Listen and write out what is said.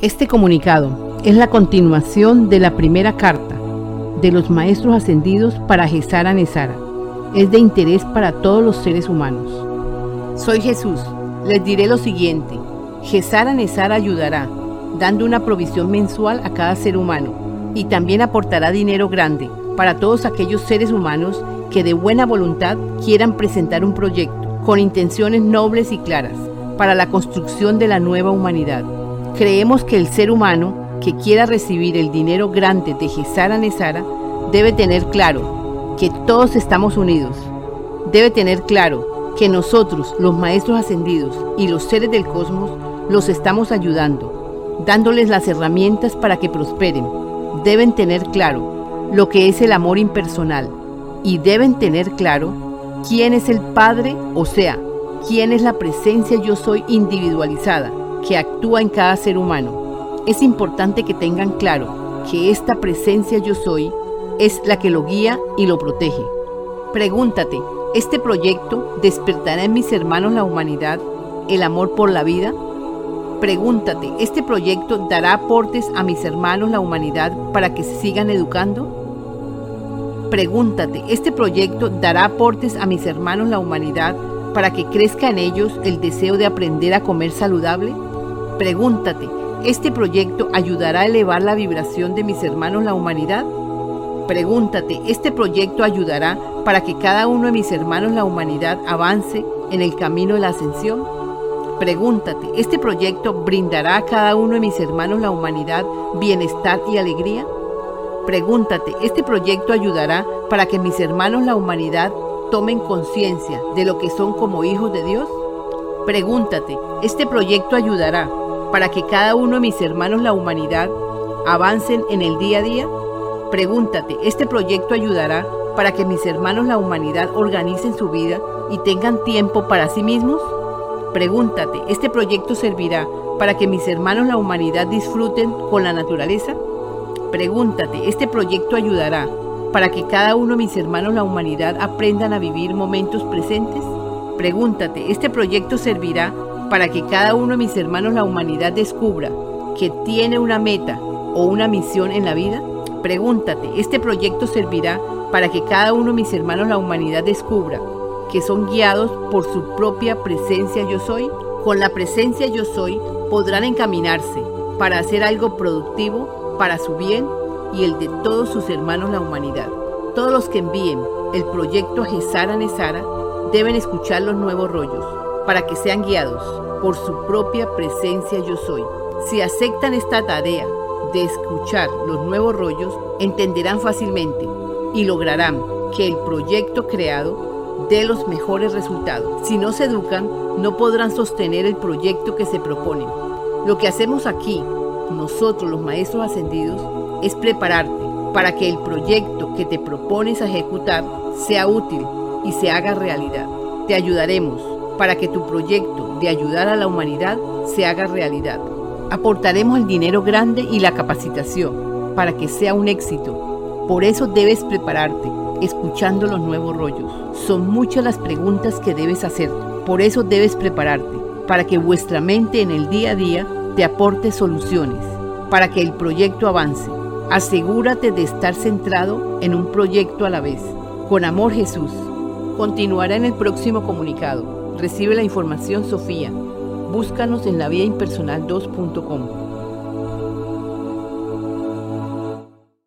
Este comunicado es la continuación de la primera carta de los maestros ascendidos para Gesara Nesara. Es de interés para todos los seres humanos. Soy Jesús. Les diré lo siguiente. Gesara Nesara ayudará, dando una provisión mensual a cada ser humano y también aportará dinero grande para todos aquellos seres humanos que de buena voluntad quieran presentar un proyecto con intenciones nobles y claras para la construcción de la nueva humanidad. Creemos que el ser humano que quiera recibir el dinero grande de Gesara Nesara debe tener claro que todos estamos unidos. Debe tener claro que nosotros, los maestros ascendidos y los seres del cosmos, los estamos ayudando, dándoles las herramientas para que prosperen. Deben tener claro lo que es el amor impersonal y deben tener claro quién es el Padre, o sea, quién es la presencia yo soy individualizada que actúa en cada ser humano. Es importante que tengan claro que esta presencia yo soy es la que lo guía y lo protege. Pregúntate, ¿este proyecto despertará en mis hermanos la humanidad, el amor por la vida? Pregúntate, ¿este proyecto dará aportes a mis hermanos la humanidad para que se sigan educando? Pregúntate, ¿este proyecto dará aportes a mis hermanos la humanidad para que crezca en ellos el deseo de aprender a comer saludable? Pregúntate, ¿este proyecto ayudará a elevar la vibración de mis hermanos la humanidad? Pregúntate, ¿este proyecto ayudará para que cada uno de mis hermanos la humanidad avance en el camino de la ascensión? Pregúntate, ¿este proyecto brindará a cada uno de mis hermanos la humanidad bienestar y alegría? Pregúntate, ¿este proyecto ayudará para que mis hermanos la humanidad tomen conciencia de lo que son como hijos de Dios? Pregúntate, ¿este proyecto ayudará para que cada uno de mis hermanos, la humanidad, avancen en el día a día? Pregúntate, ¿este proyecto ayudará para que mis hermanos, la humanidad, organicen su vida y tengan tiempo para sí mismos? Pregúntate, ¿este proyecto servirá para que mis hermanos, la humanidad, disfruten con la naturaleza? Pregúntate, ¿este proyecto ayudará para que cada uno de mis hermanos, la humanidad, aprendan a vivir momentos presentes? Pregúntate, ¿este proyecto servirá para que cada uno de mis hermanos la humanidad descubra que tiene una meta o una misión en la vida? Pregúntate, ¿este proyecto servirá para que cada uno de mis hermanos la humanidad descubra que son guiados por su propia presencia yo soy? Con la presencia yo soy podrán encaminarse para hacer algo productivo para su bien y el de todos sus hermanos la humanidad. Todos los que envíen el proyecto a Gesara Nesara deben escuchar los nuevos rollos para que sean guiados por su propia presencia yo soy. Si aceptan esta tarea de escuchar los nuevos rollos, entenderán fácilmente y lograrán que el proyecto creado dé los mejores resultados. Si no se educan, no podrán sostener el proyecto que se proponen. Lo que hacemos aquí, nosotros los maestros ascendidos, es prepararte para que el proyecto que te propones ejecutar sea útil y se haga realidad. Te ayudaremos para que tu proyecto de ayudar a la humanidad se haga realidad. Aportaremos el dinero grande y la capacitación para que sea un éxito. Por eso debes prepararte, escuchando los nuevos rollos. Son muchas las preguntas que debes hacer. Por eso debes prepararte, para que vuestra mente en el día a día te aporte soluciones, para que el proyecto avance. Asegúrate de estar centrado en un proyecto a la vez. Con amor Jesús. Continuará en el próximo comunicado. Recibe la información Sofía. Búscanos en la vía impersonal 2.com.